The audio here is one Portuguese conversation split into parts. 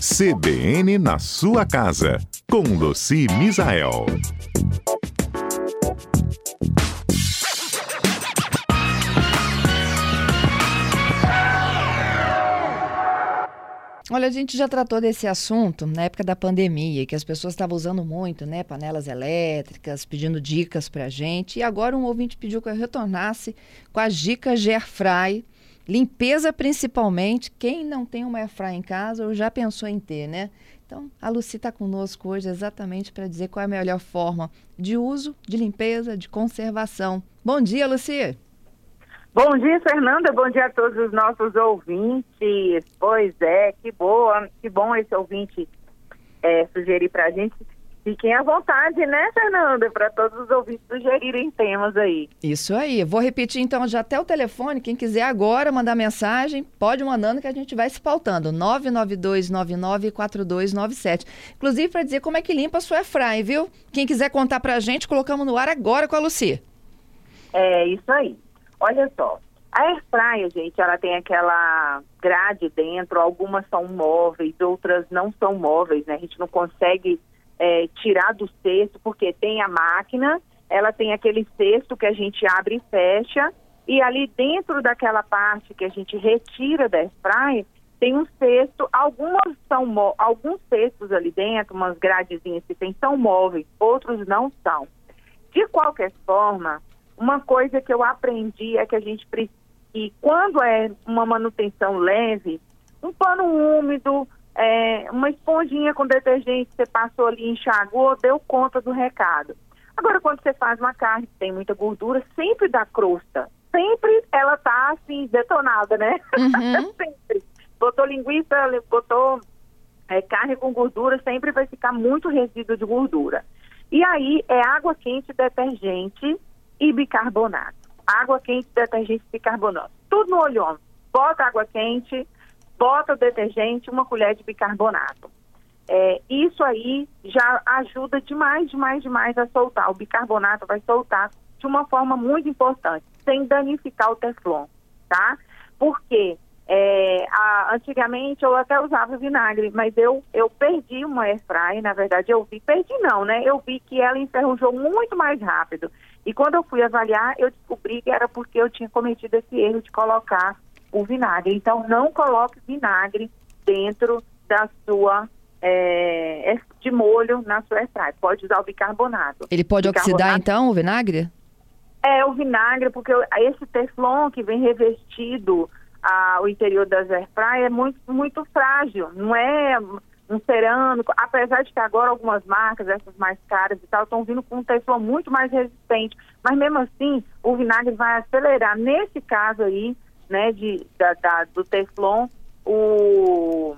CBN na sua casa, com Luci Misael. Olha, a gente já tratou desse assunto na época da pandemia, que as pessoas estavam usando muito, né, panelas elétricas, pedindo dicas para a gente. E agora um ouvinte pediu que eu retornasse com as dicas de limpeza principalmente. Quem não tem uma airfry em casa ou já pensou em ter, né? Então, a Luci está conosco hoje exatamente para dizer qual é a melhor forma de uso, de limpeza, de conservação. Bom dia, Luci! Bom dia, Fernanda. Bom dia a todos os nossos ouvintes. Pois é, que boa, que bom esse ouvinte é, sugerir para a gente. Fiquem à vontade, né, Fernanda, para todos os ouvintes sugerirem temas aí. Isso aí. Vou repetir então já até o telefone. Quem quiser agora mandar mensagem, pode mandando que a gente vai se pautando. 992994297. Inclusive para dizer como é que limpa a sua fry, viu? Quem quiser contar para a gente, colocamos no ar agora com a Luci. É isso aí. Olha só, a airfryer, gente, ela tem aquela grade dentro, algumas são móveis, outras não são móveis, né? A gente não consegue é, tirar do cesto, porque tem a máquina, ela tem aquele cesto que a gente abre e fecha, e ali dentro daquela parte que a gente retira da airfryer, tem um cesto, algumas são alguns cestos ali dentro, umas gradezinhas que tem, são móveis, outros não são. De qualquer forma, uma coisa que eu aprendi é que a gente precisa, e quando é uma manutenção leve, um pano úmido, é, uma esponjinha com detergente que você passou ali, enxagou, deu conta do recado. Agora, quando você faz uma carne que tem muita gordura, sempre dá crosta. Sempre ela tá assim, detonada, né? Uhum. sempre. Botou linguiça, botou é, carne com gordura, sempre vai ficar muito resíduo de gordura. E aí é água quente, detergente e bicarbonato. Água quente, detergente e bicarbonato. Tudo no olhômetro. Bota água quente, bota o detergente, uma colher de bicarbonato. É, isso aí já ajuda demais, demais, demais a soltar. O bicarbonato vai soltar de uma forma muito importante, sem danificar o teflon, tá? Porque é, a, antigamente eu até usava vinagre, mas eu, eu perdi uma airfryer, na verdade eu vi, perdi não, né? Eu vi que ela enferrujou muito mais rápido. E quando eu fui avaliar, eu descobri que era porque eu tinha cometido esse erro de colocar o vinagre. Então, não coloque vinagre dentro da sua é, de molho na sua airfryer. Pode usar o bicarbonato. Ele pode bicarbonato, oxidar então o vinagre? É o vinagre porque esse teflon que vem revestido a, o interior das airfryer é muito muito frágil. Não é um cerâmico, apesar de que agora algumas marcas, essas mais caras e tal, estão vindo com um teflon muito mais resistente, mas mesmo assim o vinagre vai acelerar. Nesse caso aí, né, de, da, da do teflon, o,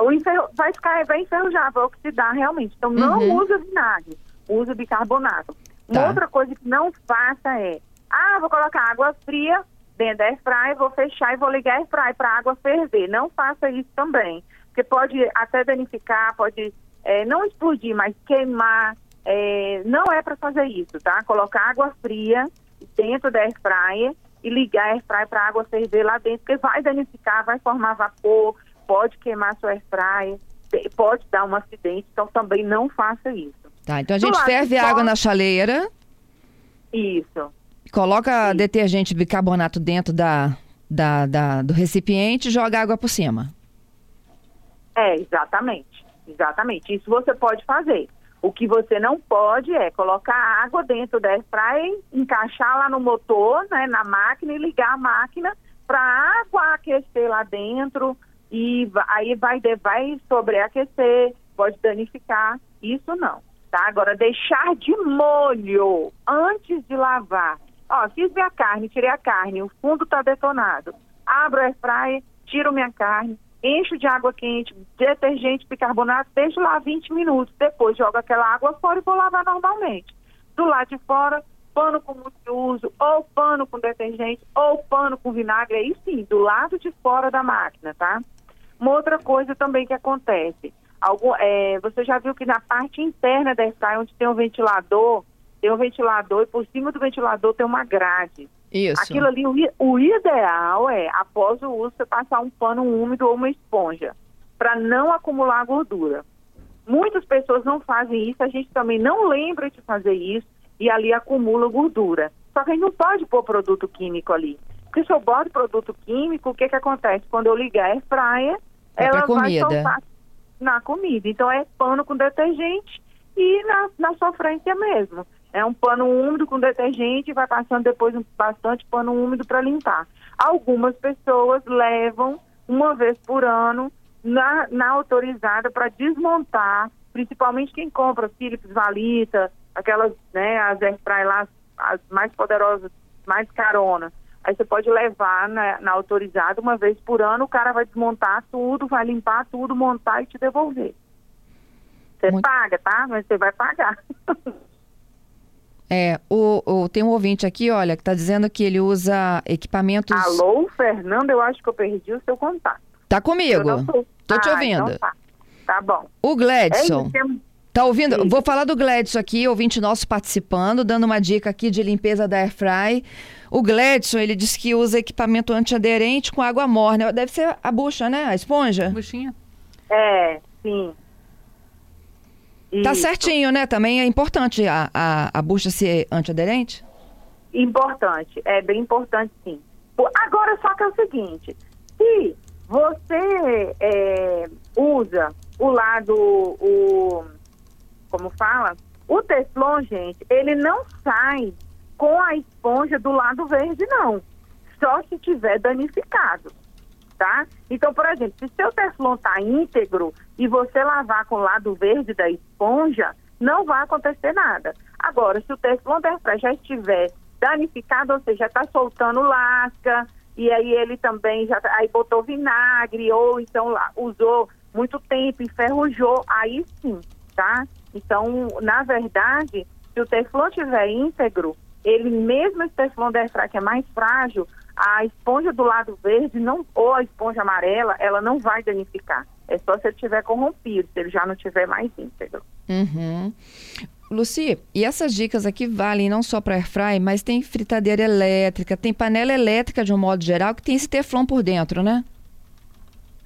o enferru, vai ficar, vai enferrujar, vai oxidar realmente. Então não uhum. usa vinagre, usa bicarbonato. Tá. Uma outra coisa que não faça é, ah, vou colocar água fria dentro da airfryer, vou fechar e vou ligar a airfryer para a água ferver. Não faça isso também porque pode até danificar, pode é, não explodir, mas queimar. É, não é para fazer isso, tá? Colocar água fria dentro da airfryer e ligar a airfryer para a água ferver lá dentro, porque vai danificar, vai formar vapor, pode queimar sua airfryer, pode dar um acidente, então também não faça isso. Tá, então a gente ferve a água na chaleira. Isso. Coloca Sim. detergente bicarbonato dentro da, da, da, do recipiente e joga água por cima. É, exatamente. Exatamente. Isso você pode fazer. O que você não pode é colocar água dentro da airfryer, encaixar lá no motor, né, na máquina e ligar a máquina para a água aquecer lá dentro e aí vai, vai sobreaquecer, pode danificar. Isso não, tá? Agora, deixar de molho antes de lavar. Ó, fiz minha carne, tirei a carne, o fundo está detonado. Abro a airfryer, tiro minha carne, encho de água quente, detergente, bicarbonato, deixo lá 20 minutos. Depois jogo aquela água fora e vou lavar normalmente. Do lado de fora, pano com multiuso, ou pano com detergente, ou pano com vinagre, aí sim, do lado de fora da máquina, tá? Uma outra coisa também que acontece, algum, é, você já viu que na parte interna da saia, onde tem um ventilador, tem um ventilador e por cima do ventilador tem uma grade. Isso. Aquilo ali, o, ideal é, após o uso, você passar um pano úmido ou uma esponja, para não acumular gordura. Muitas pessoas não fazem isso, a gente também não lembra de fazer isso e ali acumula gordura. Só que a gente não pode pôr produto químico ali. Porque se eu boto produto químico, o que que acontece? Quando eu ligar a air fryer, É ela vai soltar na comida. Então é pano com detergente e na, na sofrência mesmo. É um pano úmido com detergente e vai passando depois um, bastante pano úmido para limpar. Algumas pessoas levam uma vez por ano na, na autorizada para desmontar, principalmente quem compra Philips Valita, aquelas, né, as airfry lá, as mais poderosas, mais carona. Aí você pode levar na, na autorizada uma vez por ano, o cara vai desmontar tudo, vai limpar tudo, montar e te devolver. Você Muito- paga, tá? Mas você vai pagar. É, o, o- tem um ouvinte aqui, olha, que está dizendo que ele usa equipamentos. Alô, Fernando, eu acho que eu perdi o seu contato. Tá comigo. tô, Tô te Ah, ouvindo. então tá. Tá bom. O É Gladson. isso, tem- Tá ouvindo? Sim. Vou falar do Gladson aqui, ouvinte nosso participando, dando uma dica aqui de limpeza da Airfry. O Gladson, ele disse que usa equipamento antiaderente com água morna. Deve ser a bucha, né? A esponja. Buchinha. É, sim. Tá Isso. certinho, né? Também é importante a, a, a bucha ser antiaderente? Importante, é bem importante sim. Agora só que é o seguinte, se você é, usa o lado, o como fala, o Teflon, gente, ele não sai com a esponja do lado verde, não. Só se tiver danificado, tá? Então, por exemplo, se seu Teflon tá íntegro e você lavar com o lado verde da esponja, não vai acontecer nada. Agora, se o Teflon da já estiver danificado, ou seja, já está soltando lasca, e aí ele também já tá- aí botou vinagre, ou então usou muito tempo, enferrujou, aí sim, tá? Então, na verdade, se o Teflon estiver íntegro, ele mesmo esse Teflon da que é mais frágil, a esponja do lado verde não, ou a esponja amarela, ela não vai danificar. É só se ele tiver corrompido, se ele já não tiver mais íntegro. Uhum. Luci, e essas dicas aqui valem não só para airfry, mas tem fritadeira elétrica, tem panela elétrica de um modo geral que tem esse teflon por dentro, né?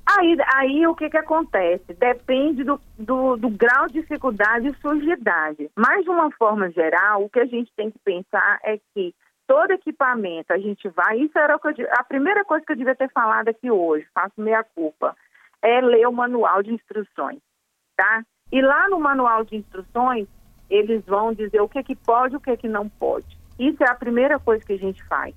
Aí, aí o que, que acontece? Depende do, do, do grau de dificuldade e sujidade. Mas, de uma forma geral, o que a gente tem que pensar é que todo equipamento a gente vai. Isso era a primeira coisa que eu devia ter falado aqui hoje, faço meia culpa, é ler o manual de instruções, tá? E lá no manual de instruções, eles vão dizer o que, que pode e o que, que não pode. Isso é a primeira coisa que a gente faz.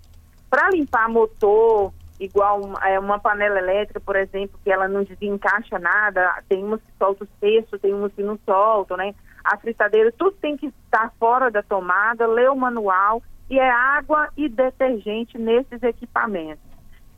Para limpar motor, igual é, uma panela elétrica, por exemplo, que ela não desencaixa nada, tem umas que soltam o cesto, tem umas que não soltam, né? A fritadeira, tudo tem que estar fora da tomada, ler o manual e é água e detergente nesses equipamentos.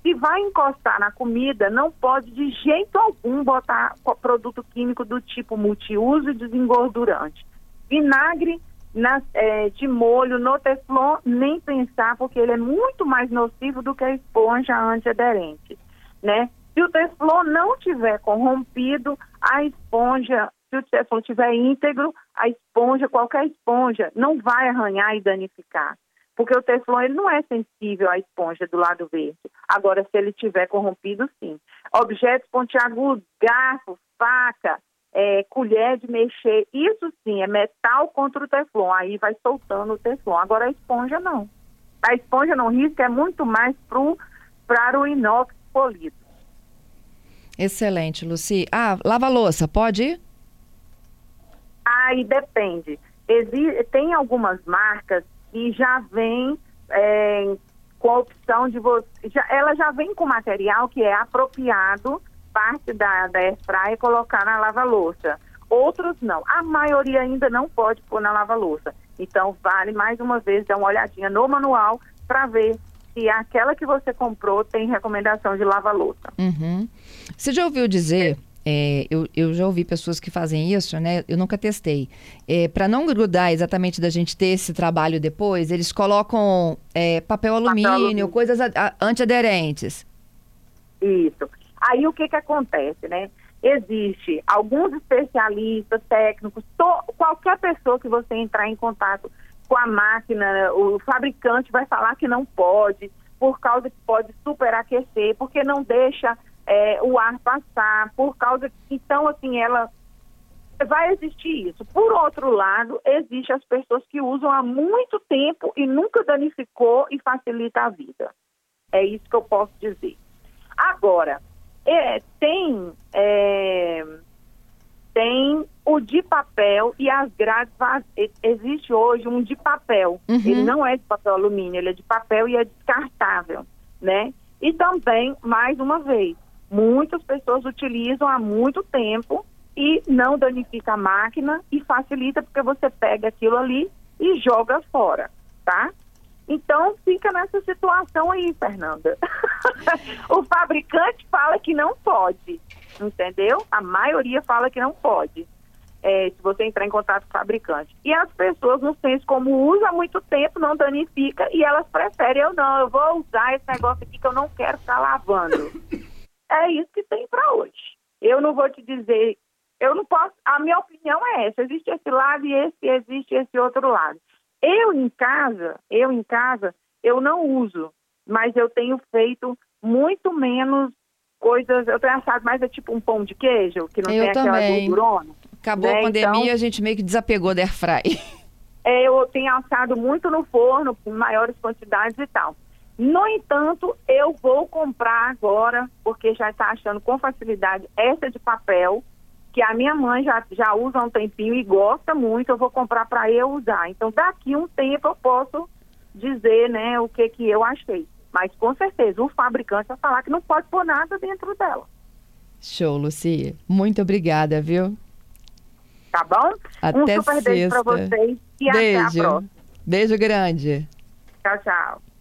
Se vai encostar na comida, não pode de jeito algum botar produto químico do tipo multiuso e desengordurante. Vinagre na- eh, de molho no Teflon, nem pensar, porque ele é muito mais nocivo do que a esponja antiaderente. Né? Se o Teflon não tiver corrompido, a esponja, se o Teflon tiver íntegro, a esponja, qualquer esponja, não vai arranhar e danificar. Porque o Teflon ele não é sensível à esponja do lado verde. Agora, se ele tiver corrompido, sim. Objetos pontiagudos, garfo, faca, é, colher de mexer, isso sim é metal contra o Teflon. Aí vai soltando o Teflon. Agora a esponja não. A esponja não risca é muito mais para o inox polido. Excelente, Luci. Ah, lava louça, pode ir? Aí depende. Exi- tem algumas marcas que já vêm é, com a opção de você. Já, ela já vem com material que é apropriado, parte da, da airfryer, colocar na lava-louça. Outros não. A maioria ainda não pode pôr na lava-louça. Então, vale mais uma vez dar uma olhadinha no manual para ver se aquela que você comprou tem recomendação de lava-louça. Uhum. Você já ouviu dizer, é, eu, eu já ouvi pessoas que fazem isso, né? Eu nunca testei. para não grudar exatamente da gente ter esse trabalho depois, eles colocam é, papel alumínio, alumínio. coisas a- a- antiaderentes. Isso. Aí o que que acontece, né? Existe alguns especialistas, técnicos, to- qualquer pessoa que você entrar em contato com a máquina, o fabricante vai falar que não pode, por causa que pode superaquecer, porque não deixa é, o ar passar, por causa então, assim, ela vai existir isso. Por outro lado, existe as pessoas que usam há muito tempo e nunca danificou e facilita a vida. É isso que eu posso dizer. Agora, é, tem é, tem o de papel e as grades existe hoje um de papel. Uhum. Ele não é de papel alumínio, ele é de papel e é descartável, né? E também, mais uma vez, muitas pessoas utilizam há muito tempo e não danifica a máquina e facilita porque você pega aquilo ali e joga fora, tá? Então fica nessa situação aí, Fernanda. o fabricante fala que não pode, entendeu? A maioria fala que não pode. É, se você entrar em contato com o fabricante. E as pessoas, no senso, como usa há muito tempo, não danifica e elas preferem, eu não, eu vou usar esse negócio aqui que eu não quero ficar lavando. é isso que tem para hoje. Eu não vou te dizer eu não posso. A minha opinião é essa: existe esse lado e esse existe esse outro lado. Eu em casa, eu em casa, eu não uso, mas eu tenho feito muito menos coisas. Eu tenho assado mais é tipo um pão de queijo que não eu tem também. aquela gordurona. Acabou né? a pandemia, então, a gente meio que desapegou da airfry. É, eu tenho assado muito no forno, em maiores quantidades e tal. No entanto, eu vou comprar agora, porque já está achando com facilidade essa de papel, que a minha mãe já, já usa há um tempinho e gosta muito, eu vou comprar para eu usar. Então, daqui um tempo eu posso dizer né, o que, que eu achei. Mas, com certeza, o fabricante vai falar que não pode pôr nada dentro dela. Show, Lucia. Muito obrigada, viu? Tá bom? Até um super sexta. beijo para vocês e beijo. até a próxima. Beijo grande. Tchau, tchau.